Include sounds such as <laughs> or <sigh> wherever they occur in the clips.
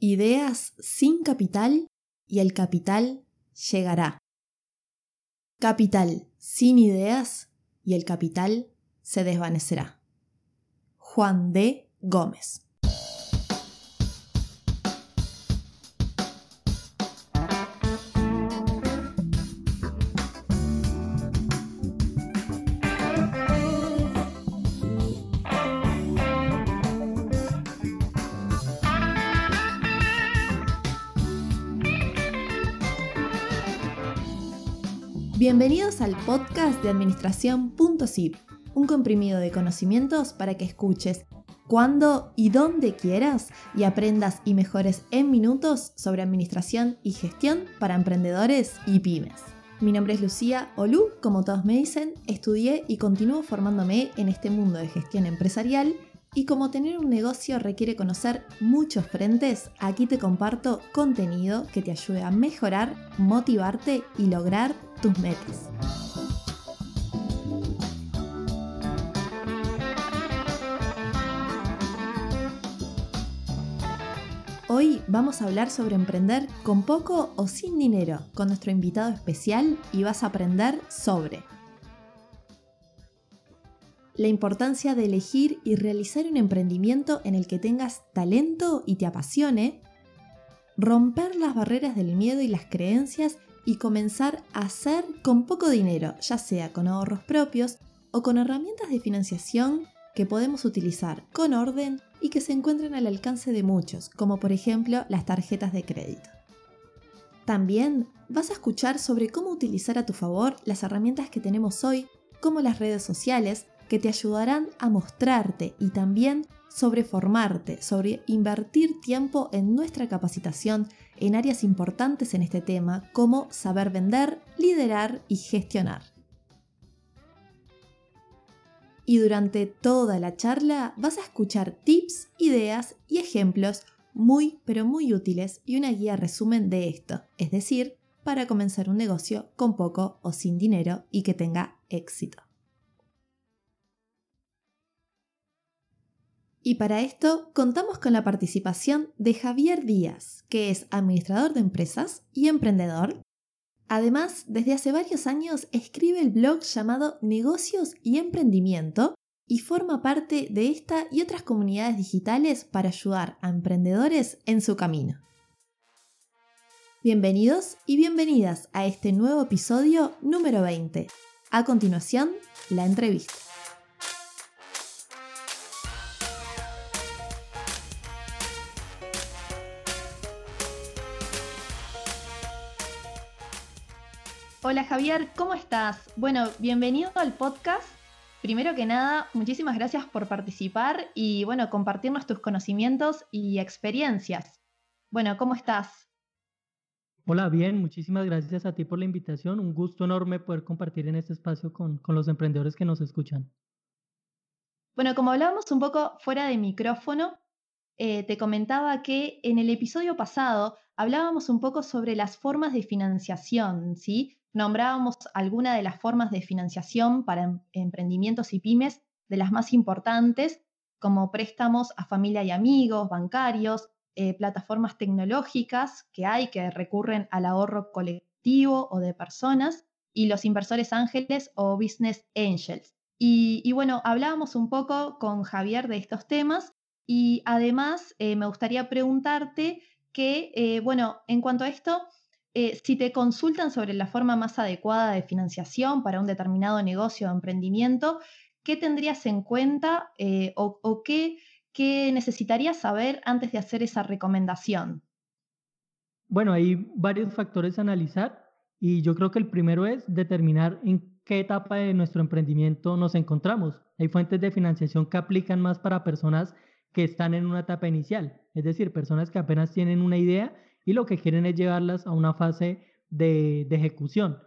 Ideas sin capital y el capital llegará. Capital sin ideas y el capital se desvanecerá. Juan D. Gómez. Bienvenidos al podcast de Administración.zip, un comprimido de conocimientos para que escuches cuando y dónde quieras y aprendas y mejores en minutos sobre administración y gestión para emprendedores y pymes. Mi nombre es Lucía Olú, como todos me dicen, estudié y continúo formándome en este mundo de gestión empresarial y como tener un negocio requiere conocer muchos frentes, aquí te comparto contenido que te ayude a mejorar, motivarte y lograr tus metas. Hoy vamos a hablar sobre emprender con poco o sin dinero con nuestro invitado especial y vas a aprender sobre la importancia de elegir y realizar un emprendimiento en el que tengas talento y te apasione, romper las barreras del miedo y las creencias y comenzar a hacer con poco dinero, ya sea con ahorros propios o con herramientas de financiación que podemos utilizar con orden y que se encuentran al alcance de muchos, como por ejemplo las tarjetas de crédito. También vas a escuchar sobre cómo utilizar a tu favor las herramientas que tenemos hoy, como las redes sociales, que te ayudarán a mostrarte y también sobre formarte, sobre invertir tiempo en nuestra capacitación en áreas importantes en este tema como saber vender, liderar y gestionar. Y durante toda la charla vas a escuchar tips, ideas y ejemplos muy pero muy útiles y una guía resumen de esto, es decir, para comenzar un negocio con poco o sin dinero y que tenga éxito. Y para esto contamos con la participación de Javier Díaz, que es administrador de empresas y emprendedor. Además, desde hace varios años escribe el blog llamado Negocios y Emprendimiento y forma parte de esta y otras comunidades digitales para ayudar a emprendedores en su camino. Bienvenidos y bienvenidas a este nuevo episodio número 20. A continuación, la entrevista. Hola Javier, ¿cómo estás? Bueno, bienvenido al podcast. Primero que nada, muchísimas gracias por participar y bueno, compartirnos tus conocimientos y experiencias. Bueno, ¿cómo estás? Hola, bien, muchísimas gracias a ti por la invitación. Un gusto enorme poder compartir en este espacio con, los emprendedores que nos escuchan. Bueno, como hablábamos un poco fuera de micrófono, eh, te comentaba que en el episodio pasado hablábamos un poco sobre las formas de financiación, ¿sí? Nombrábamos algunas de las formas de financiación para em, emprendimientos y pymes, de las más importantes, como préstamos a familia y amigos, bancarios, eh, plataformas tecnológicas que hay que recurren al ahorro colectivo o de personas, y los inversores ángeles o business angels. Y, bueno, hablábamos un poco con Javier de estos temas y además eh, me gustaría preguntarte que, eh, bueno, en cuanto a esto, eh, si te consultan sobre la forma más adecuada de financiación para un determinado negocio o emprendimiento, ¿qué tendrías en cuenta eh, o, qué, qué necesitarías saber antes de hacer esa recomendación? Bueno, hay varios factores a analizar y yo creo que el primero es determinar en qué etapa de nuestro emprendimiento nos encontramos. Hay fuentes de financiación que aplican más para personas que están en una etapa inicial, es decir, personas que apenas tienen una idea y lo que quieren es llevarlas a una fase de, ejecución.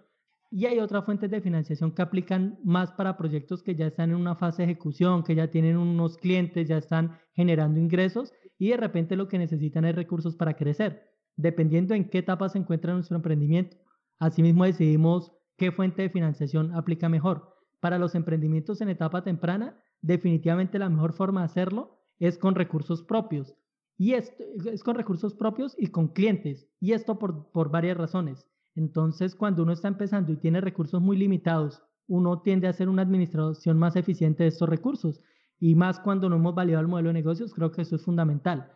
Y hay otras fuentes de financiación que aplican más para proyectos que ya están en una fase de ejecución, que ya tienen unos clientes, ya están generando ingresos y de repente lo que necesitan es recursos para crecer, dependiendo en qué etapa se encuentra nuestro emprendimiento. Asimismo decidimos qué fuente de financiación aplica mejor. Para los emprendimientos en etapa temprana, definitivamente la mejor forma de hacerlo es con recursos propios Y esto es con recursos propios y con clientes. Y esto por, por varias razones. Entonces, cuando uno está empezando y tiene recursos muy limitados, uno tiende a hacer una administración más eficiente de estos recursos. Y más cuando no hemos validado el modelo de negocios, creo que eso es fundamental.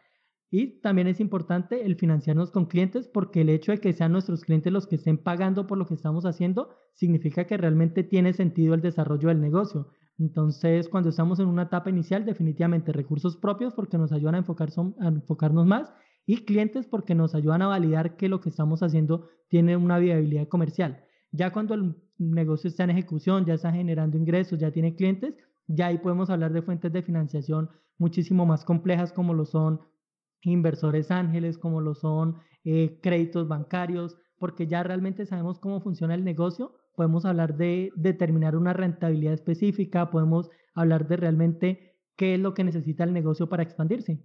Y también es importante el financiarnos con clientes porque el hecho de que sean nuestros clientes los que estén pagando por lo que estamos haciendo significa que realmente tiene sentido el desarrollo del negocio. Entonces, cuando estamos en una etapa inicial, definitivamente recursos propios porque nos ayudan a, enfocar, a enfocarnos más y clientes porque nos ayudan a validar que lo que estamos haciendo tiene una viabilidad comercial. Ya cuando el negocio está en ejecución, ya está generando ingresos, ya tiene clientes, ya ahí podemos hablar de fuentes de financiación muchísimo más complejas como lo son inversores ángeles, como lo son eh, créditos bancarios, porque ya realmente sabemos cómo funciona el negocio, podemos hablar de determinar una rentabilidad específica, podemos hablar de realmente qué es lo que necesita el negocio para expandirse.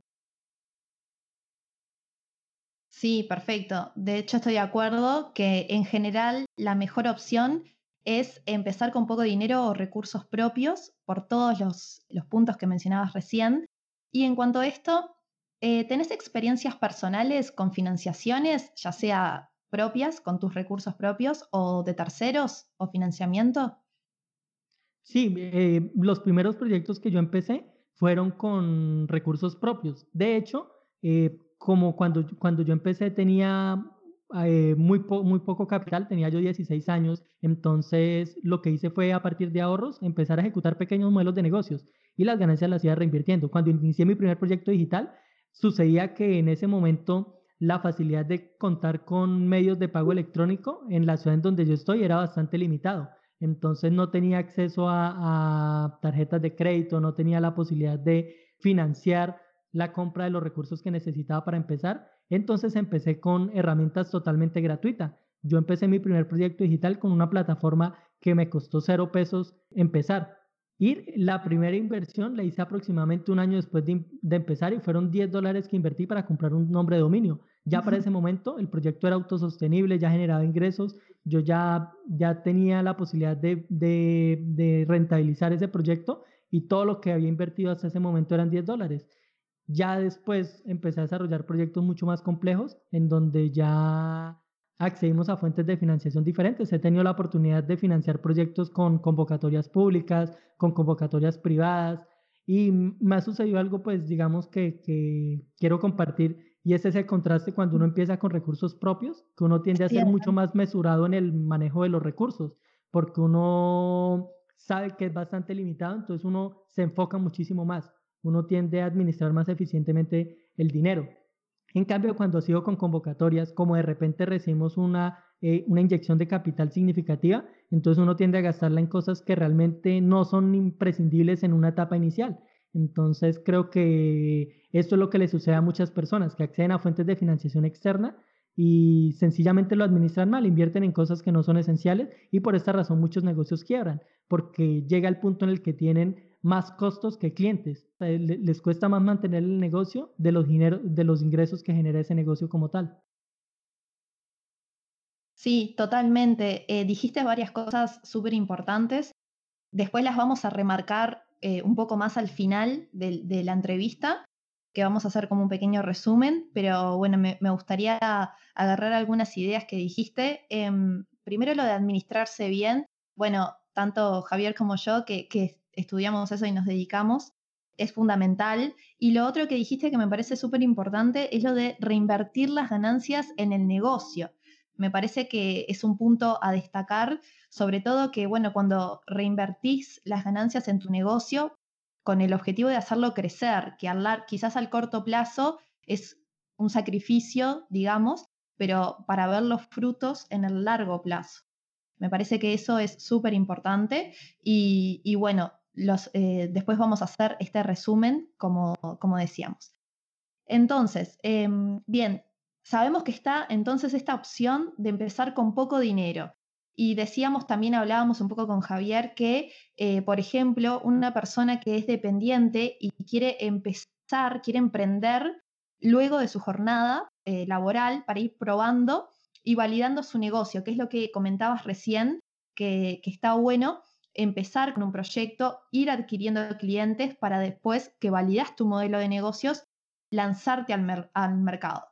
Sí, perfecto. De hecho, estoy de acuerdo que en general la mejor opción es empezar con poco dinero o recursos propios por todos los, los puntos que mencionabas recién. Y en cuanto a esto, eh, ¿tenés experiencias personales con financiaciones, ya sea propias, con tus recursos propios, o de terceros, o financiamiento? Sí, eh, los primeros proyectos que yo empecé fueron con recursos propios. De hecho, eh, como cuando, cuando yo empecé tenía muy, muy poco capital, tenía yo 16 años, entonces lo que hice fue a partir de ahorros empezar a ejecutar pequeños modelos de negocios y las ganancias las iba reinvirtiendo. Cuando inicié mi primer proyecto digital, sucedía que en ese momento la facilidad de contar con medios de pago electrónico en la ciudad en donde yo estoy era bastante limitado. Entonces no tenía acceso a, tarjetas de crédito, no tenía la posibilidad de financiar la compra de los recursos que necesitaba para empezar. Entonces empecé con herramientas totalmente gratuitas. Yo empecé mi primer proyecto digital con una plataforma que me costó cero pesos empezar. Y la primera inversión la hice aproximadamente un año después de, empezar y fueron 10 dólares que invertí para comprar un nombre de dominio. Ya para ese momento el proyecto era autosostenible, ya generaba ingresos, yo ya, ya tenía la posibilidad de, de, rentabilizar ese proyecto y todo lo que había invertido hasta ese momento eran 10 dólares. Ya después empecé a desarrollar proyectos mucho más complejos en donde ya accedimos a fuentes de financiación diferentes. He tenido la oportunidad de financiar proyectos con convocatorias públicas, con convocatorias privadas y me ha sucedido algo, pues digamos que, que quiero compartir y es ese contraste cuando uno empieza con recursos propios, que uno tiende a ser mucho más mesurado en el manejo de los recursos, porque uno sabe que es bastante limitado, entonces uno se enfoca muchísimo más, uno tiende a administrar más eficientemente el dinero. En cambio, cuando sigo con convocatorias, como de repente recibimos una, eh, una inyección de capital significativa, entonces uno tiende a gastarla en cosas que realmente no son imprescindibles en una etapa inicial. Entonces creo que esto es lo que le sucede a muchas personas que acceden a fuentes de financiación externa y sencillamente lo administran mal, invierten en cosas que no son esenciales y por esta razón muchos negocios quiebran, porque llega el punto en el que tienen más costos que clientes. les cuesta más mantener el negocio de los, de los ingresos que genera ese negocio como tal. Sí, totalmente. Eh, dijiste varias cosas súper importantes. Después las vamos a remarcar eh, un poco más al final de, la entrevista, que vamos a hacer como un pequeño resumen, pero bueno, me, gustaría agarrar algunas ideas que dijiste. Em, primero lo de administrarse bien. Bueno, tanto Javier como yo, que, que estudiamos eso y nos dedicamos, es fundamental. Y lo otro que dijiste que me parece súper importante es lo de reinvertir las ganancias en el negocio. Me parece que es un punto a destacar, sobre todo que, bueno, cuando reinvertís las ganancias en tu negocio con el objetivo de hacerlo crecer, que quizás al corto plazo es un sacrificio, digamos, pero para ver los frutos en el largo plazo. Me parece que eso es súper importante y, y, bueno, eh, después vamos a hacer este resumen, como, como decíamos. Entonces, em, bien, sabemos que está entonces esta opción de empezar con poco dinero. Y decíamos, también hablábamos un poco con Javier, que, eh, por ejemplo, una persona que es dependiente y quiere empezar, quiere emprender luego de su jornada eh, laboral para ir probando y validando su negocio, que es lo que comentabas recién, que, que está bueno, empezar con un proyecto, ir adquiriendo clientes para después que validas tu modelo de negocios, lanzarte al, al mercado.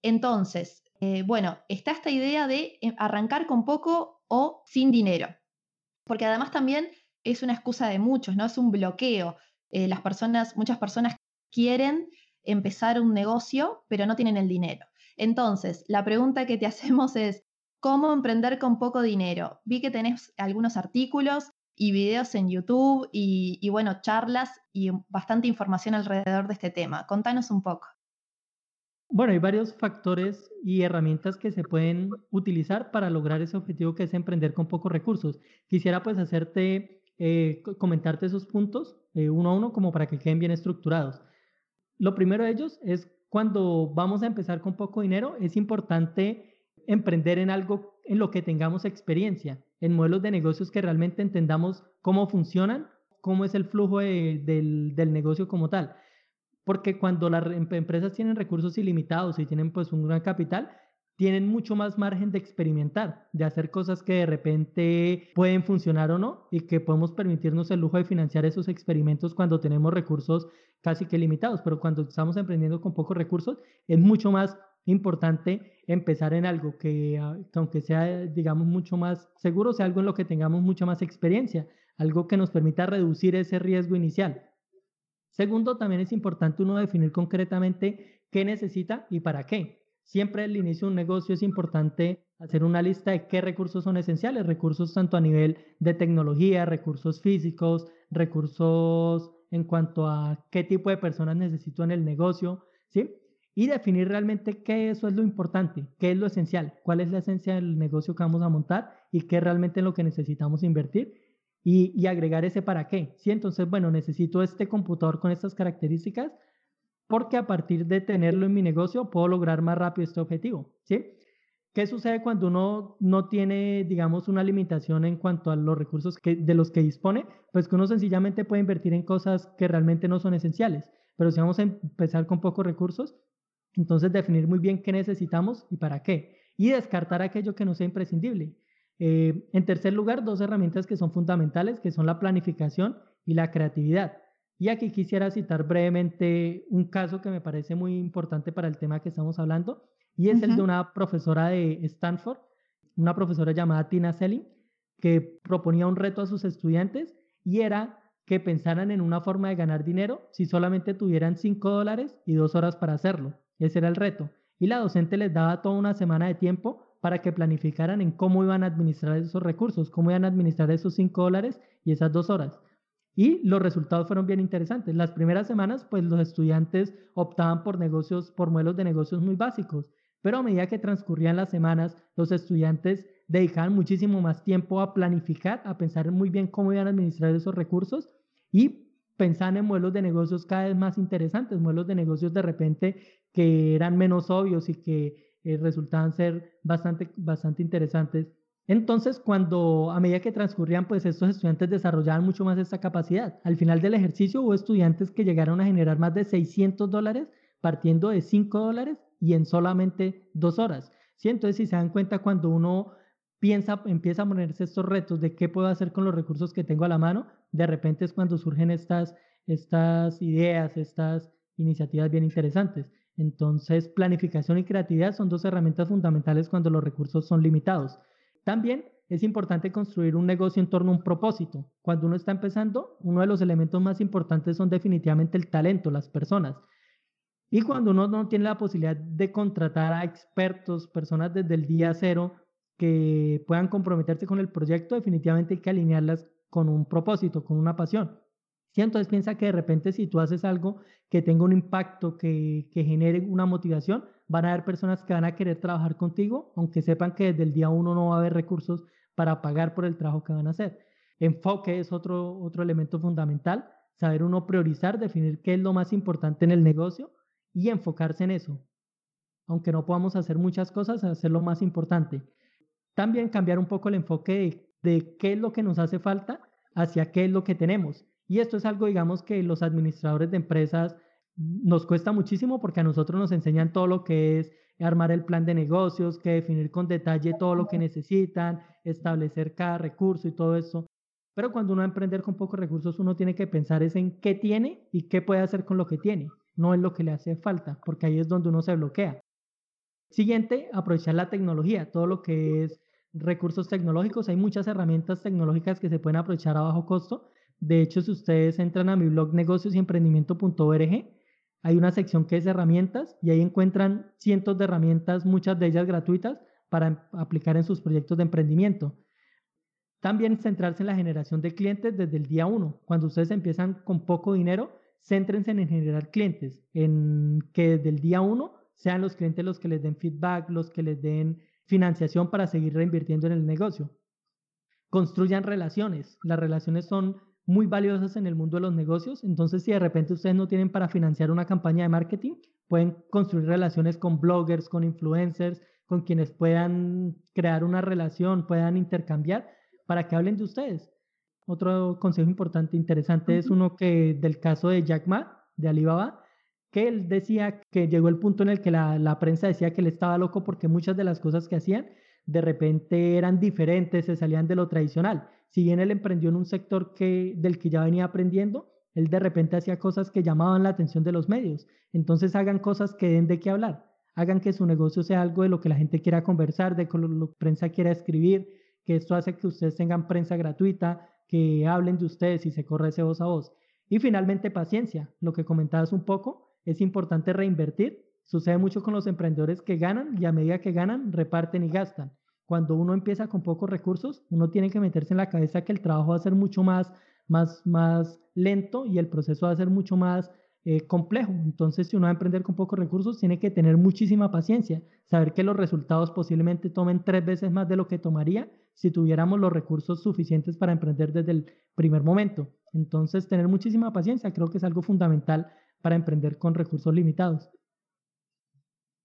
Entonces, eh, bueno, está esta idea de arrancar con poco o sin dinero, porque además también es una excusa de muchos, ¿no? Es un bloqueo. Eh, las personas, muchas personas quieren empezar un negocio, pero no tienen el dinero. Entonces, la pregunta que te <laughs> hacemos es, ¿cómo emprender con poco dinero? Vi que tenés algunos artículos y videos en YouTube y, y bueno, charlas y bastante información alrededor de este tema. Contanos un poco. Bueno, hay varios factores y herramientas que se pueden utilizar para lograr ese objetivo que es emprender con pocos recursos. Quisiera pues hacerte, eh, comentarte esos puntos eh, uno a uno como para que queden bien estructurados. Lo primero de ellos es cuando vamos a empezar con poco dinero, es importante emprender en algo en lo que tengamos experiencia, en modelos de negocios que realmente entendamos cómo funcionan, cómo es el flujo del, del negocio como tal porque cuando las empresas tienen recursos ilimitados y tienen pues un gran capital, tienen mucho más margen de experimentar, de hacer cosas que de repente pueden funcionar o no y que podemos permitirnos el lujo de financiar esos experimentos cuando tenemos recursos casi que limitados, pero cuando estamos emprendiendo con pocos recursos es mucho más importante empezar en algo que, ah, que aunque sea digamos mucho más seguro, sea algo en lo que tengamos mucha más experiencia, algo que nos permita reducir ese riesgo inicial. Segundo, también es importante uno definir concretamente qué necesita y para qué. Siempre al inicio de un negocio es importante hacer una lista de qué recursos son esenciales, recursos tanto a nivel de tecnología, recursos físicos, recursos en cuanto a qué tipo de personas necesito en el negocio, ¿sí? Y definir realmente qué eso es lo importante, qué es lo esencial, cuál es la esencia del negocio que vamos a montar y qué es realmente lo que necesitamos invertir y, agregar ese para qué. ¿sí? Entonces, bueno, necesito este computador con estas características porque a partir de tenerlo en mi negocio puedo lograr más rápido este objetivo. ¿sí? ¿Qué sucede cuando uno no tiene, digamos, una limitación en cuanto a los recursos que, de los que dispone? Pues que uno sencillamente puede invertir en cosas que realmente no son esenciales. Pero si vamos a empezar con pocos recursos, entonces definir muy bien qué necesitamos y para qué. Y descartar aquello que no sea imprescindible. Eh, en tercer lugar, dos herramientas que son fundamentales, que son la planificación y la creatividad. Y aquí quisiera citar brevemente un caso que me parece muy importante para el tema que estamos hablando, y es el de una profesora de Stanford, una profesora llamada Tina Selling, que proponía un reto a sus estudiantes y era que pensaran en una forma de ganar dinero si solamente tuvieran 5 dólares y 2 horas para hacerlo. Ese era el reto. Y la docente les daba toda una semana de tiempo para que planificaran en cómo iban a administrar esos recursos, cómo iban a administrar esos 5 dólares y esas dos horas. Y los resultados fueron bien interesantes. Las primeras semanas, pues los estudiantes optaban por negocios, por modelos de negocios muy básicos, pero a medida que transcurrían las semanas, los estudiantes dedicaban muchísimo más tiempo a planificar, a pensar muy bien cómo iban a administrar esos recursos y pensaban en modelos de negocios cada vez más interesantes, modelos de negocios de repente que eran menos obvios y que eh, resultaban ser bastante, bastante interesantes. Entonces, cuando a medida que transcurrían, pues estos estudiantes desarrollaban mucho más esta capacidad. Al final del ejercicio hubo estudiantes que llegaron a generar más de 600 dólares partiendo de 5 dólares y en solamente dos horas. ¿Sí? Entonces, si se dan cuenta, cuando uno piensa, empieza a ponerse estos retos de qué puedo hacer con los recursos que tengo a la mano, de repente es cuando surgen estas, estas ideas, estas iniciativas bien interesantes. Entonces, planificación y creatividad son dos herramientas fundamentales cuando los recursos son limitados. También es importante construir un negocio en torno a un propósito. Cuando uno está empezando, uno de los elementos más importantes son definitivamente el talento, las personas. Y cuando uno no tiene la posibilidad de contratar a expertos, personas desde el día cero que puedan comprometerse con el proyecto, definitivamente hay que alinearlas con un propósito, con una pasión. ¿Sí? Entonces piensa que de repente si tú haces algo que tenga un impacto, que, que genere una motivación, van a haber personas que van a querer trabajar contigo, aunque sepan que desde el día uno no va a haber recursos para pagar por el trabajo que van a hacer. Enfoque es otro, otro elemento fundamental, saber uno priorizar, definir qué es lo más importante en el negocio y enfocarse en eso. Aunque no podamos hacer muchas cosas, hacer lo más importante. También cambiar un poco el enfoque de, de qué es lo que nos hace falta hacia qué es lo que tenemos y esto es algo, digamos, que los administradores de empresas nos cuesta muchísimo porque a nosotros nos enseñan todo lo que es armar el plan de negocios, que definir con detalle todo lo que necesitan, establecer cada recurso y todo eso. Pero cuando uno va a emprender con pocos recursos, uno tiene que pensar es en qué tiene y qué puede hacer con lo que tiene. no es lo que le hace falta, porque ahí es donde uno se bloquea. Siguiente, aprovechar la tecnología, todo lo que es recursos tecnológicos. Hay muchas herramientas tecnológicas que se pueden aprovechar a bajo costo. De hecho, si ustedes entran a mi blog negocios y emprendimiento.org, hay una sección que es herramientas y ahí encuentran cientos de herramientas, muchas de ellas gratuitas, para aplicar en sus proyectos de emprendimiento. También centrarse en la generación de clientes desde el día uno. Cuando ustedes empiezan con poco dinero, céntrense en generar clientes, en que desde el día uno sean los clientes los que les den feedback, los que les den financiación para seguir reinvirtiendo en el negocio. Construyan relaciones. Las relaciones son muy valiosas en el mundo de los negocios. Entonces, si de repente ustedes no tienen para financiar una campaña de marketing, pueden construir relaciones con bloggers, con influencers, con quienes puedan crear una relación, puedan intercambiar para que hablen de ustedes. Otro consejo importante, interesante, es uno que del caso de Jack Ma, de Alibaba, que él decía que llegó el punto en el que la, la, prensa decía que él estaba loco porque muchas de las cosas que hacían de repente eran diferentes, se salían de lo tradicional. Si bien él emprendió en un sector que, del que ya venía aprendiendo, él de repente hacía cosas que llamaban la atención de los medios. Entonces hagan cosas que den de qué hablar, hagan que su negocio sea algo de lo que la gente quiera conversar, de lo que la prensa quiera escribir, que esto hace que ustedes tengan prensa gratuita, que hablen de ustedes y se corre ese voz a voz. Y finalmente, paciencia, lo que comentabas un poco, es importante reinvertir. Sucede mucho con los emprendedores que ganan y a medida que ganan, reparten y gastan. Cuando uno empieza con pocos recursos, uno tiene que meterse en la cabeza que el trabajo va a ser mucho más, más, más lento y el proceso va a ser mucho más eh, complejo. Entonces, si uno va a emprender con pocos recursos, tiene que tener muchísima paciencia, saber que los resultados posiblemente tomen tres veces más de lo que tomaría si tuviéramos los recursos suficientes para emprender desde el primer momento. Entonces, tener muchísima paciencia creo que es algo fundamental para emprender con recursos limitados.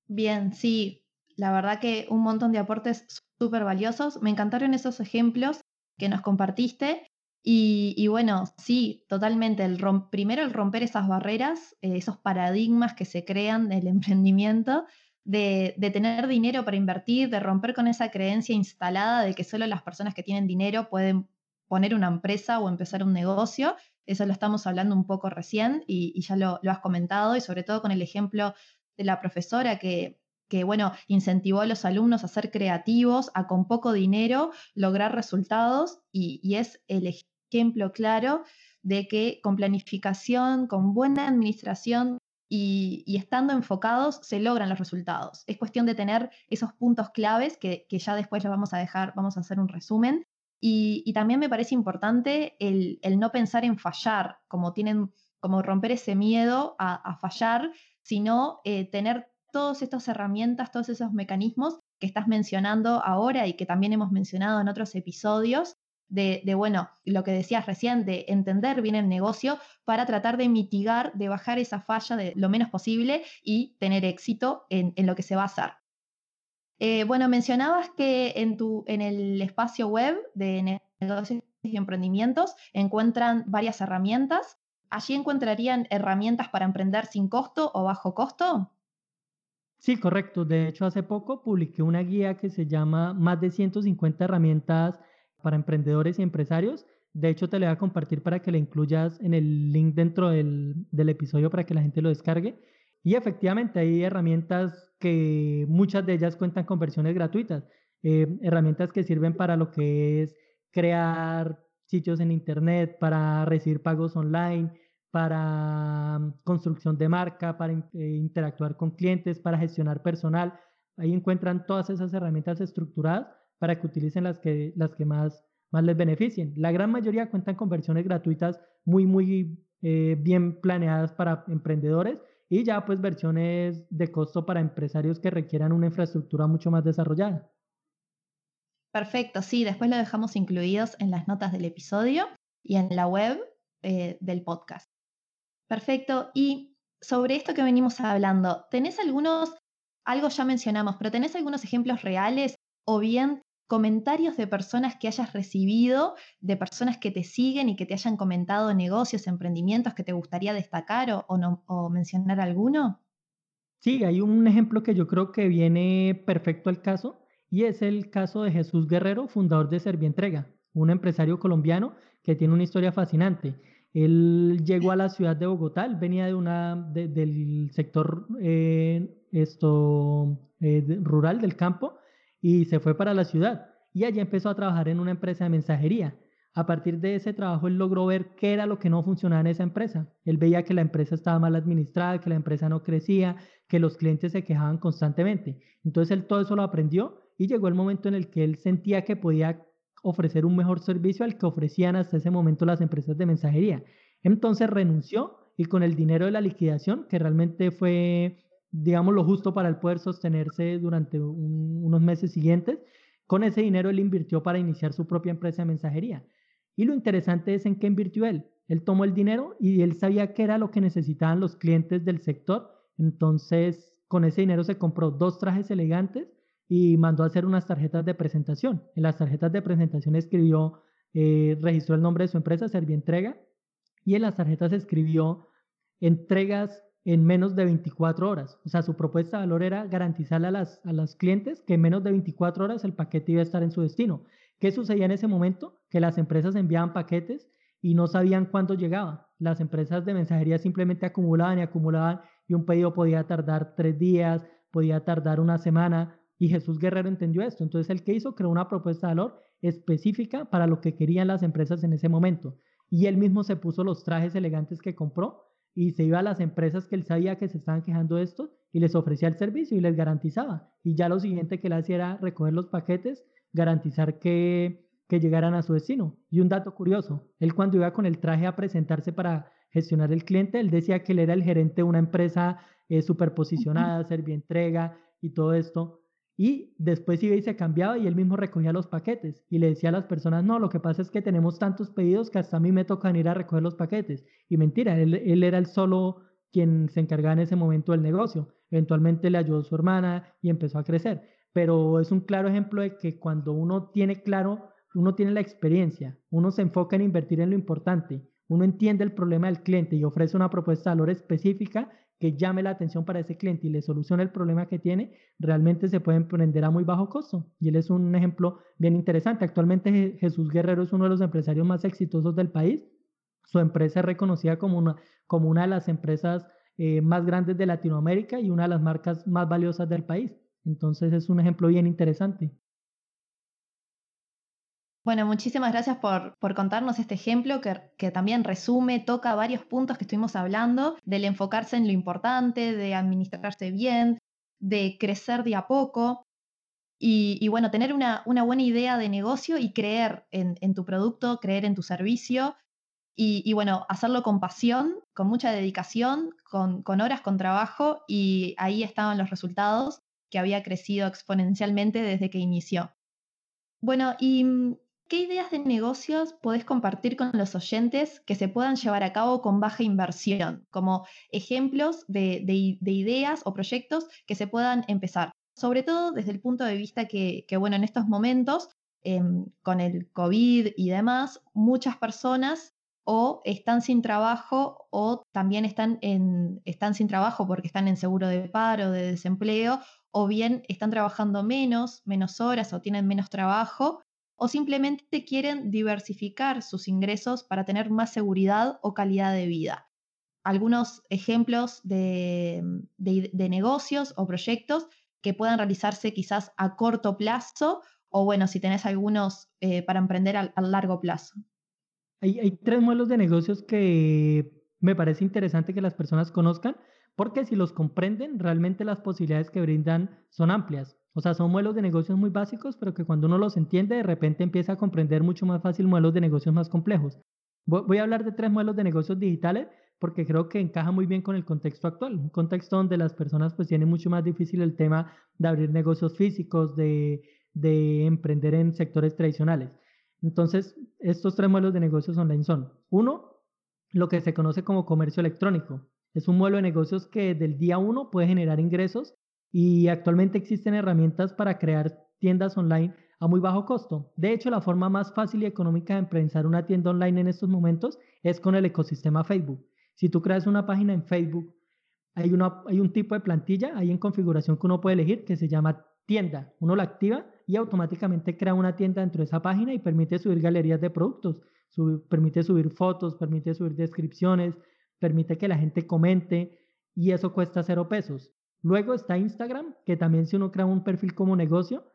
Bien, sí, la verdad que un montón de aportes súper valiosos. Me encantaron esos ejemplos que nos compartiste. Y, bueno, sí, totalmente. El primero, el romper esas barreras, eh, esos paradigmas que se crean del <laughs> emprendimiento, de, tener dinero para invertir, de romper con esa creencia instalada de que solo las personas que tienen dinero pueden poner una empresa o empezar un negocio. Eso lo estamos hablando un poco recién y, ya lo, has comentado y sobre todo con el ejemplo de la profesora que, que, bueno, incentivó a los alumnos a ser creativos, a con poco dinero lograr resultados y, es el ejemplo claro de que con planificación, con buena administración y, estando enfocados se logran los resultados. Es cuestión de tener esos puntos claves que, que ya después ya vamos a dejar, vamos a hacer un resumen y, también me parece importante el, no pensar en fallar, como tienen, como romper ese miedo a, fallar, sino eh, tener todas estas herramientas, todos esos mecanismos que estás mencionando ahora y que también hemos mencionado en otros episodios, de, bueno, lo que decías recién, de entender bien el negocio para tratar de mitigar, de bajar esa falla de lo menos posible y tener éxito en, en lo que se va a hacer. Eh, bueno, mencionabas que en, tu, en el espacio web de negocios y emprendimientos encuentran varias herramientas. ¿Allí encontrarían herramientas para emprender sin costo o bajo costo? Sí, correcto. De hecho, hace poco publiqué una guía que se llama Más de 150 herramientas para emprendedores y empresarios. De hecho, te la voy a compartir para que la incluyas en el link dentro del, del episodio para que la gente lo descargue. Y efectivamente hay herramientas que muchas de ellas cuentan con versiones gratuitas, eh, herramientas que sirven para lo que es crear sitios en Internet, para recibir pagos online, para mm, construcción de marca, para eh, interactuar con clientes, para gestionar personal. Ahí encuentran todas esas herramientas estructuradas para que utilicen las que, las que más, más les beneficien. La gran mayoría cuentan con versiones gratuitas muy, muy eh, bien planeadas para emprendedores y ya pues versiones de costo para empresarios que requieran una infraestructura mucho más desarrollada. Perfecto, sí, después lo dejamos incluidos en las notas del episodio y en la web eh, del podcast. Perfecto, y sobre esto que venimos hablando, ¿tenés algunos, algo ya mencionamos, pero tenés algunos ejemplos reales o bien comentarios de personas que hayas recibido, de personas que te siguen y que te hayan comentado negocios, emprendimientos que te gustaría destacar o, mencionar alguno? Sí, hay un ejemplo que yo creo que viene perfecto al caso y es el caso de Jesús Guerrero, fundador de Servientrega, un empresario colombiano que tiene una historia fascinante. Él llegó a la ciudad de Bogotá, venía de una, del sector eh, esto, eh, rural del campo y se fue para la ciudad. Y allí empezó a trabajar en una empresa de mensajería. A partir de ese trabajo, él logró ver qué era lo que no funcionaba en esa empresa. Él veía que la empresa estaba mal administrada, que la empresa no crecía, que los clientes se quejaban constantemente. Entonces, él todo eso lo aprendió y llegó el momento en el que él sentía que podía ofrecer un mejor servicio al que ofrecían hasta ese momento las empresas de mensajería. Entonces renunció y con el dinero de la liquidación, que realmente fue, digamos, lo justo para él poder sostenerse durante unos meses siguientes, con ese dinero él invirtió para iniciar su propia empresa de mensajería. Y lo interesante es en qué invirtió él. Él tomó el dinero y él sabía qué era lo que necesitaban los clientes del sector. Entonces, con ese dinero se compró dos trajes elegantes y mandó a hacer unas tarjetas de presentación. En las tarjetas de presentación escribió, eh, registró el nombre de su empresa, Servientrega, y en las tarjetas escribió entregas en menos de 24 horas. O sea, su propuesta de valor era garantizarle a las, a los clientes que en menos de 24 horas el paquete iba a estar en su destino. ¿Qué sucedía en ese momento? Que las empresas enviaban paquetes y no sabían cuándo llegaba. Las empresas de mensajería simplemente acumulaban y acumulaban y un pedido podía tardar tres días, podía tardar una semana y Jesús Guerrero entendió esto. Entonces, el que hizo creó una propuesta de valor específica para lo que querían las empresas en ese momento. Y él mismo se puso los trajes elegantes que compró y se iba a las empresas que él sabía que se estaban quejando de esto y les ofrecía el servicio y les garantizaba. Y ya lo siguiente que él hacía era recoger los paquetes, garantizar que, que llegaran a su destino. Y un dato curioso, él cuando iba con el traje a presentarse para gestionar el cliente, él decía que él era el gerente de una empresa eh, superposicionada, entrega y todo esto. Y después iba y se cambiaba y él mismo recogía los paquetes y le decía a las personas, no, lo que pasa es que tenemos tantos pedidos que hasta a mí me tocan ir a recoger los paquetes. Y mentira, él, él era el solo quien se encargaba en ese momento del negocio. Eventualmente le ayudó su hermana y empezó a crecer. Pero es un claro ejemplo de que cuando uno tiene claro, uno tiene la experiencia, uno se enfoca en invertir en lo importante, uno entiende el problema del cliente y ofrece una propuesta de valor específica que llame la atención para ese cliente y le solucione el problema que tiene, realmente se puede emprender a muy bajo costo. Y él es un ejemplo bien interesante. Actualmente Jesús Guerrero es uno de los empresarios más exitosos del país. Su empresa es reconocida como una, como una de las empresas eh, más grandes de Latinoamérica y una de las marcas más valiosas del país. Entonces es un ejemplo bien interesante. Bueno, muchísimas gracias por, contarnos este ejemplo que, también resume, toca varios puntos que estuvimos hablando, del enfocarse en lo importante, de administrarse bien, de crecer de a poco y, bueno, tener una, buena idea de negocio y creer en, tu producto, creer en tu servicio y, bueno, hacerlo con pasión, con mucha dedicación, con, con horas, con trabajo y ahí estaban los resultados que había crecido exponencialmente desde que inició. Bueno, y ¿Qué ideas de negocios podés compartir con los oyentes que se puedan llevar a cabo con baja inversión, como ejemplos de, ideas o proyectos que se puedan empezar? Sobre todo desde el punto de vista que, bueno, en estos momentos, em, con el COVID y demás, muchas personas o están sin trabajo o también están, en, están sin trabajo porque están en seguro de paro, de desempleo, o bien están trabajando menos, menos horas o tienen menos trabajo o simplemente quieren diversificar sus ingresos para tener más seguridad o calidad de vida. Algunos ejemplos de, negocios o proyectos que puedan realizarse quizás a corto plazo o bueno, si tenés algunos eh, para emprender a, largo plazo. Hay tres modelos de negocios que me parece interesante que las personas conozcan porque si los comprenden, realmente las posibilidades que brindan son amplias. O sea, son modelos de negocios muy básicos, pero que cuando uno los entiende, de repente empieza a comprender mucho más fácil modelos de negocios más complejos. Voy a hablar de tres modelos de negocios digitales porque creo que encaja muy bien con el contexto actual, un contexto donde las personas pues tienen mucho más difícil el tema de abrir negocios físicos, de, de emprender en sectores tradicionales. Entonces, estos tres modelos de negocios online son, uno, lo que se conoce como comercio electrónico. Es un modelo de negocios que del día uno puede generar ingresos y actualmente existen herramientas para crear tiendas online a muy bajo costo. De hecho, la forma más fácil y económica de emprender una tienda online en estos momentos es con el ecosistema Facebook. Si tú creas una página en Facebook, hay, hay un tipo de plantilla ahí en configuración que uno puede elegir que se llama tienda. Uno la activa y automáticamente crea una tienda dentro de esa página y permite subir galerías de productos, permite subir fotos, permite subir descripciones, permite que la gente comente y eso cuesta cero pesos. Luego está Instagram, que también si uno crea un perfil como negocio,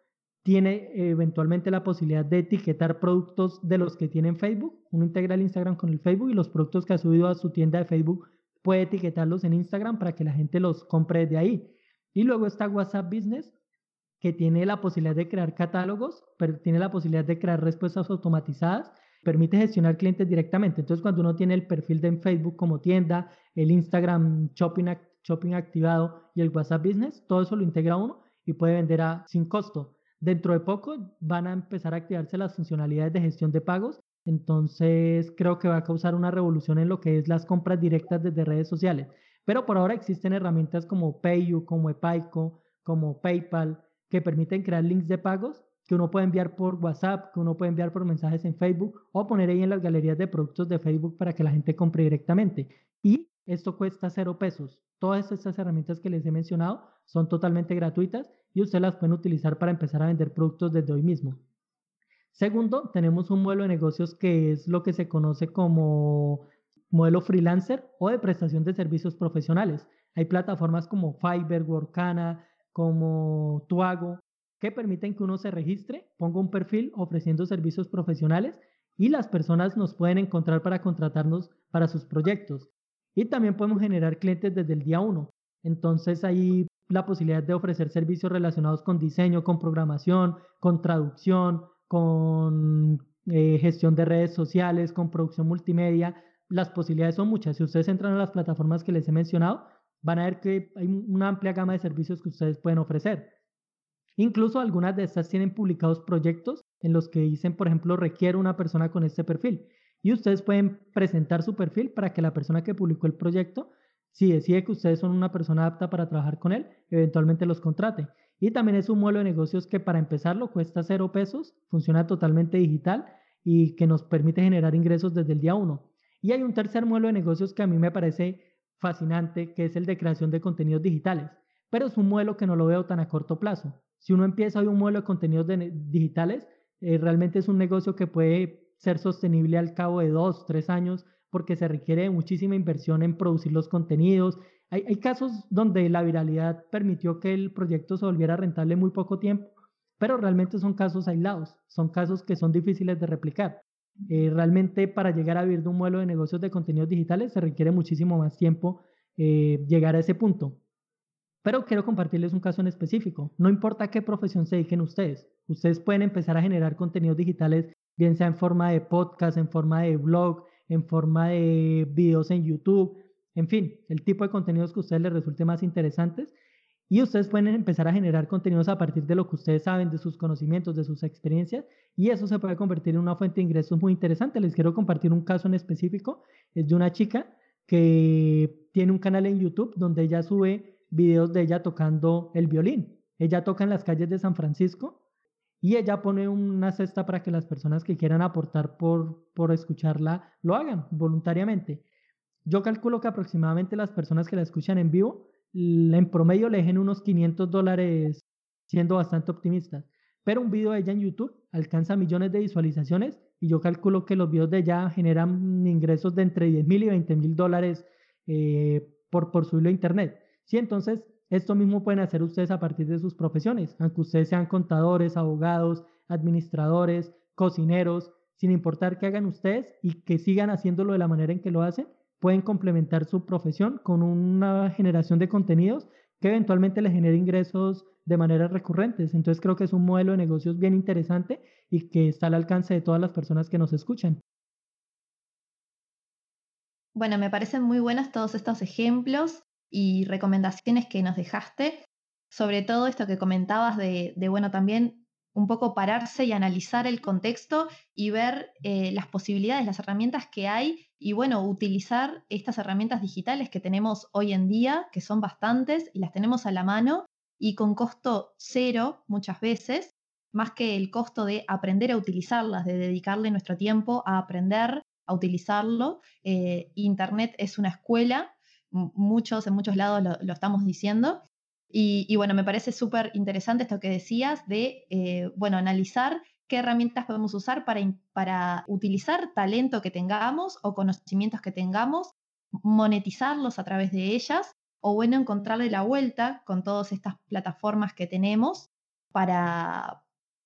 tiene eventualmente la posibilidad de etiquetar productos de los que tienen Facebook. Uno integra el Instagram con el Facebook y los productos que ha subido a su tienda de Facebook puede etiquetarlos en Instagram para que la gente los compre de ahí. Y luego está WhatsApp Business, que tiene la posibilidad de crear catálogos, pero tiene la posibilidad de crear respuestas automatizadas, permite gestionar clientes directamente. Entonces, cuando uno tiene el perfil de Facebook como tienda, el Instagram Shopping, shopping activado y el WhatsApp Business, todo eso lo integra uno y puede vender sin costo. Dentro de poco van a empezar a activarse las funcionalidades de gestión de pagos entonces creo que va a causar una revolución en lo que es las compras directas desde redes sociales. Pero por ahora existen herramientas como PayU, como Epaico, como PayPal, que permiten crear links de pagos que uno puede enviar por WhatsApp, que uno puede enviar por mensajes en Facebook o poner ahí en las galerías de productos de Facebook para que la gente compre directamente. Y esto cuesta cero pesos. Todas estas herramientas que les he mencionado son totalmente gratuitas y ustedes las pueden utilizar para empezar a vender productos desde hoy mismo. Segundo, tenemos un modelo de negocios que es lo que se conoce como modelo freelancer o de prestación de servicios profesionales. Hay plataformas como Fiverr, Workana, como Tuago, que permiten que uno se registre, ponga un perfil ofreciendo servicios profesionales y las personas nos pueden encontrar para contratarnos para sus proyectos. Y también podemos generar clientes desde el día uno. Entonces hay la posibilidad de ofrecer servicios relacionados con diseño, con programación, con traducción, con eh, gestión de redes sociales, con producción multimedia. Las posibilidades son muchas. Si ustedes entran a las plataformas que les he mencionado, van a ver que hay una amplia gama de servicios que ustedes pueden ofrecer. Incluso algunas de estas tienen publicados proyectos en los que dicen, por ejemplo, requiere una persona con este perfil. Y ustedes pueden presentar su perfil para que la persona que publicó el proyecto, si decide que ustedes son una persona apta para trabajar con él, eventualmente los contrate. Y también es un modelo de negocios que para empezarlo cuesta cero pesos, funciona totalmente digital y que nos permite generar ingresos desde el día uno. Y hay un tercer modelo de negocios que a mí me parece fascinante, que es el de creación de contenidos digitales, pero es un modelo que no lo veo tan a corto plazo. Si uno empieza hoy un modelo de contenidos digitales, eh, realmente es un negocio que puede ser sostenible al cabo de dos, tres años, porque se requiere muchísima inversión en producir los contenidos, hay, casos donde la viralidad permitió que el proyecto se volviera rentable en muy poco tiempo, pero realmente son casos aislados, son casos que son difíciles de replicar. Eh, realmente para llegar a vivir de un modelo de negocios de contenidos digitales se requiere muchísimo más tiempo eh, llegar a ese punto. Pero quiero compartirles un caso en específico. No importa qué profesión se dediquen ustedes, ustedes pueden empezar a generar contenidos digitales, bien sea en forma de podcast, en forma de blog, en forma de videos en YouTube, en fin, el tipo de contenidos que a ustedes les resulte más interesantes y ustedes pueden empezar a generar contenidos a partir de lo que ustedes saben, de sus conocimientos, de sus experiencias y eso se puede convertir en una fuente de ingresos muy interesante. Les quiero compartir un caso en específico, es de una chica que tiene un canal en YouTube donde ella sube videos de ella tocando el violín. Ella toca en las calles de San Francisco y ella pone una cesta para que las personas que quieran aportar por, por escucharla lo hagan voluntariamente. Yo calculo que aproximadamente las personas que la escuchan en vivo, en promedio le dejen unos 500 dólares, siendo bastante optimistas. Pero un video de ella en YouTube alcanza millones de visualizaciones y yo calculo que los videos de ella generan ingresos de entre 10 mil y 20 mil dólares eh, por, por subirlo a Internet. Sí, entonces esto mismo pueden hacer ustedes a partir de sus profesiones, aunque ustedes sean contadores, abogados, administradores, cocineros, sin importar qué hagan ustedes y que sigan haciéndolo de la manera en que lo hacen, pueden complementar su profesión con una generación de contenidos que eventualmente les genere ingresos de manera recurrentes. Entonces creo que es un modelo de negocios bien interesante y que está al alcance de todas las personas que nos escuchan. Bueno, me parecen muy buenos todos estos ejemplos y recomendaciones que nos dejaste, sobre todo esto que comentabas de, bueno, también un poco pararse y analizar el contexto y ver eh, las posibilidades, las herramientas que hay y bueno, utilizar estas herramientas digitales que tenemos hoy en día, que son bastantes y las tenemos a la mano y con costo cero muchas veces, más que el costo de aprender a utilizarlas, de dedicarle nuestro tiempo a aprender a utilizarlo. Eh, Internet es una escuela, muchos en muchos lados lo estamos diciendo, y, bueno, me parece súper interesante esto que decías de, eh, bueno, analizar qué herramientas podemos usar para, para utilizar talento que tengamos o conocimientos que tengamos, monetizarlos a través de ellas o bueno, encontrarle la vuelta con todas estas plataformas que tenemos para,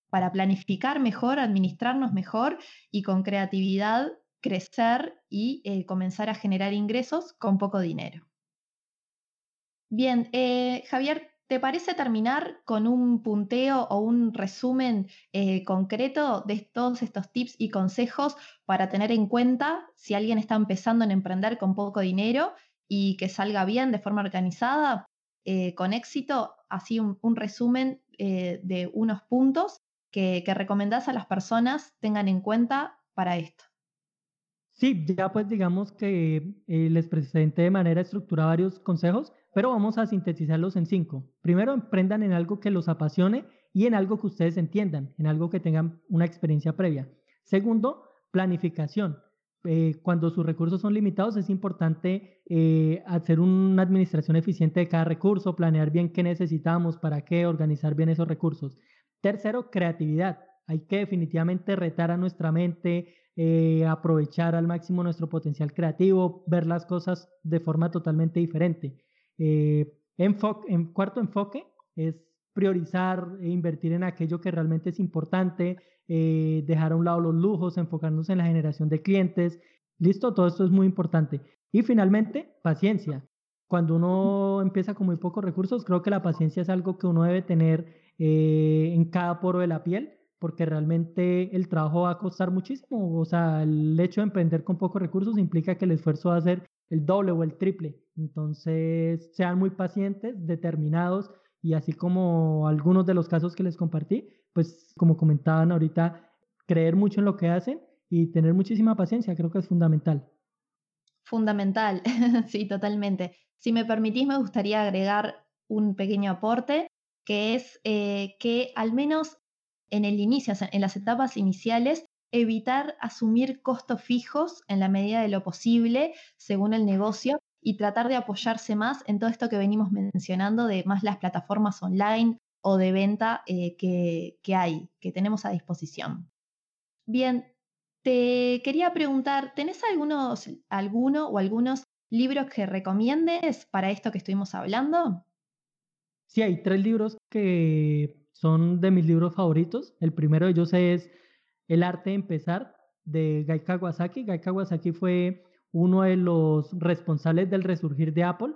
para planificar mejor, administrarnos mejor y con creatividad crecer y eh, comenzar a generar ingresos con poco dinero. Bien, eh, Javier, ¿te parece terminar con un punteo o un resumen eh, concreto de todos estos tips y consejos para tener en cuenta si alguien está empezando en emprender con poco dinero y que salga bien de forma organizada, con éxito? Así un, resumen de unos puntos que, que recomendás a las personas tengan en cuenta para esto. Sí, ya pues digamos que eh, les presenté de manera estructurada varios consejos, pero vamos a sintetizarlos en cinco. Primero, emprendan en algo que los apasione y en algo que ustedes entiendan, en algo que tengan una experiencia previa. Segundo, planificación. Eh, cuando sus recursos son limitados, es importante eh, hacer una administración eficiente de cada recurso, planear bien qué necesitamos, para qué, organizar bien esos recursos. Tercero, creatividad. Hay que definitivamente retar a nuestra mente, eh, aprovechar al máximo nuestro potencial creativo, ver las cosas de forma totalmente diferente. Eh, en cuarto enfoque es priorizar e invertir en aquello que realmente es importante, eh, dejar a un lado los lujos, enfocarnos en la generación de clientes. Listo, todo esto es muy importante. Y finalmente, paciencia. Cuando uno empieza con muy pocos recursos, creo que la paciencia es algo que uno debe tener en cada poro de la piel porque realmente el trabajo va a costar muchísimo. O sea, el hecho de emprender con pocos recursos implica que el esfuerzo va a ser el doble o el triple. Entonces, sean muy pacientes, determinados y así como algunos de los casos que les compartí, pues como comentaban ahorita, creer mucho en lo que hacen y tener muchísima paciencia, creo que es fundamental. Fundamental, <laughs> sí, totalmente. Si me permitís, me gustaría agregar un pequeño aporte, que es eh, que al menos en el inicio, en las etapas iniciales, evitar asumir costos fijos en la medida de lo posible según el negocio y tratar de apoyarse más en todo esto que venimos mencionando de más las plataformas online o de venta eh, que, que hay, que tenemos a disposición. Bien, te quería preguntar, ¿tenés algunos, alguno o algunos libros que recomiendes para esto que estuvimos hablando? Sí, hay tres libros que son de mis libros favoritos. El primero de ellos es El arte de empezar de Guy Kawasaki. Guy Kawasaki fue uno de los responsables del resurgir de Apple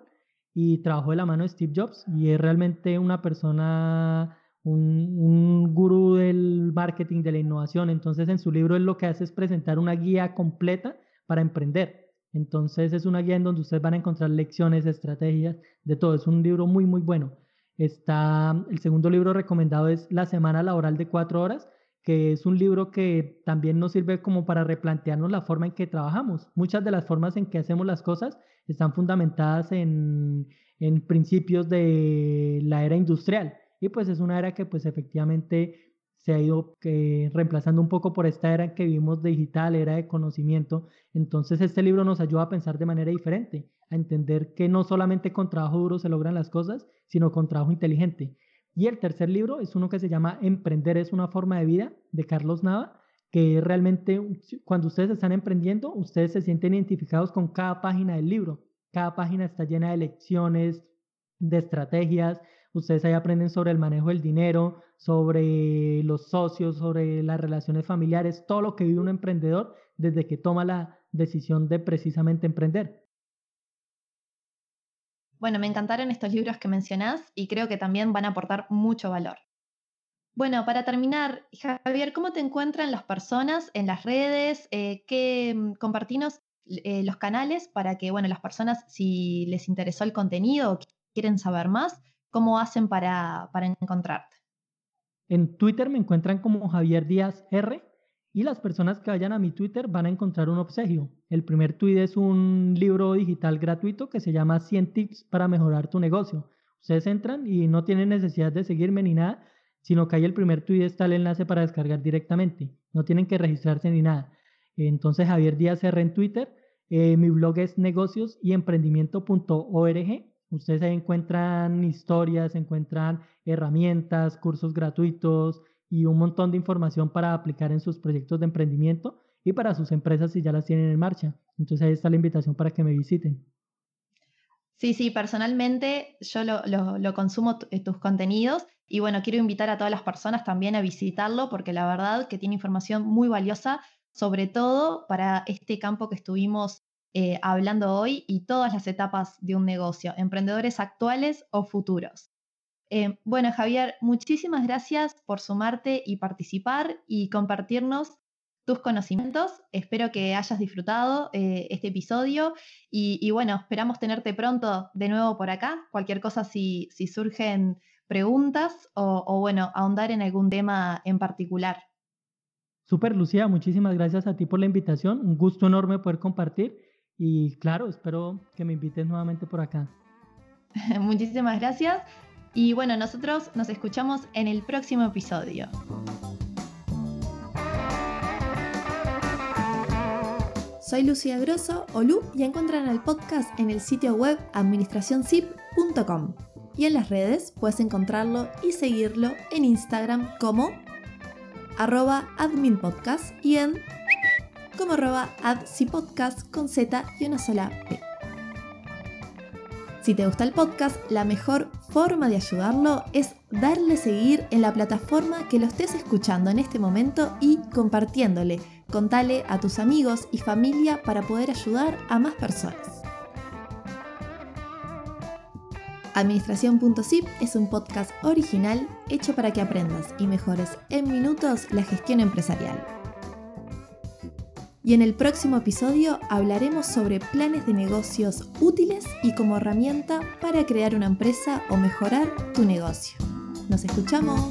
y trabajó de la mano de Steve Jobs y es realmente una persona, un, un gurú del marketing, de la innovación. Entonces en su libro él lo que hace es presentar una guía completa para emprender. Entonces es una guía en donde ustedes van a encontrar lecciones, estrategias, de todo. Es un libro muy, muy bueno. Está, el segundo libro recomendado es La Semana Laboral de Cuatro Horas, que es un libro que también nos sirve como para replantearnos la forma en que trabajamos. Muchas de las formas en que hacemos las cosas están fundamentadas en, en principios de la era industrial y pues es una era que pues efectivamente se ha ido eh, reemplazando un poco por esta era que vivimos digital, era de conocimiento. Entonces este libro nos ayuda a pensar de manera diferente, a entender que no solamente con trabajo duro se logran las cosas, sino con trabajo inteligente. Y el tercer libro es uno que se llama Emprender es una forma de vida, de Carlos Nava, que realmente cuando ustedes están emprendiendo, ustedes se sienten identificados con cada página del libro. Cada página está llena de lecciones, de estrategias, Ustedes ahí aprenden sobre el manejo del dinero, sobre los socios, sobre las relaciones familiares, todo lo que vive un emprendedor desde que toma la decisión de precisamente emprender. Bueno, me encantaron estos libros que mencionás y creo que también van a aportar mucho valor. Bueno, para terminar, Javier, ¿cómo te encuentran las personas en las redes? Eh, ¿qué, mm, compartinos eh, los canales para que, bueno, las personas, si les interesó el contenido o quieren saber más, ¿Cómo hacen para, para encontrarte? En Twitter me encuentran como Javier Díaz R y las personas que vayan a mi Twitter van a encontrar un obsequio. El primer tweet es un libro digital gratuito que se llama 100 tips para mejorar tu negocio. Ustedes entran y no tienen necesidad de seguirme ni nada, sino que ahí el primer tweet está el enlace para descargar directamente. No tienen que registrarse ni nada. Entonces Javier Díaz R en Twitter. Eh, mi blog es negocios y emprendimiento.org Ustedes ahí encuentran historias, encuentran herramientas, cursos gratuitos y un montón de información para aplicar en sus proyectos de emprendimiento y para sus empresas si ya las tienen en marcha. Entonces ahí está la invitación para que me visiten. Sí, sí, personalmente yo lo, consumo eh, tus contenidos y bueno, quiero invitar a todas las personas también a visitarlo porque la verdad que tiene información muy valiosa, sobre todo para este campo que estuvimos eh, hablando hoy y todas las etapas de un negocio, emprendedores actuales o futuros. Eh, bueno, Javier, muchísimas gracias por sumarte y participar y compartirnos tus conocimientos. Espero que hayas disfrutado eh, este episodio y, bueno, esperamos tenerte pronto de nuevo por acá. Cualquier cosa si, si surgen preguntas o, o, bueno, ahondar en algún tema en particular. Super, Lucía, muchísimas gracias a ti por la invitación. Un gusto enorme poder compartir y claro, espero que me invites nuevamente por acá. <laughs> muchísimas gracias. Y bueno, nosotros nos escuchamos en el próximo episodio. Soy Lucía Grosso o Lu y encuentran el podcast en el sitio web administracionzip.com. Y en las redes puedes encontrarlo y seguirlo en Instagram como arroba adminpodcast y en como arroba adcipodcast con Z y una sola P. Si te gusta el podcast, la mejor forma de ayudarlo es darle seguir en la plataforma que lo estés escuchando en este momento y compartiéndole Contale a tus amigos y familia para poder ayudar a más personas. Administración.zip es un podcast original hecho para que aprendas y mejores en minutos la gestión empresarial. Y en el próximo episodio hablaremos sobre planes de negocios útiles y como herramienta para crear una empresa o mejorar tu negocio. Nos escuchamos.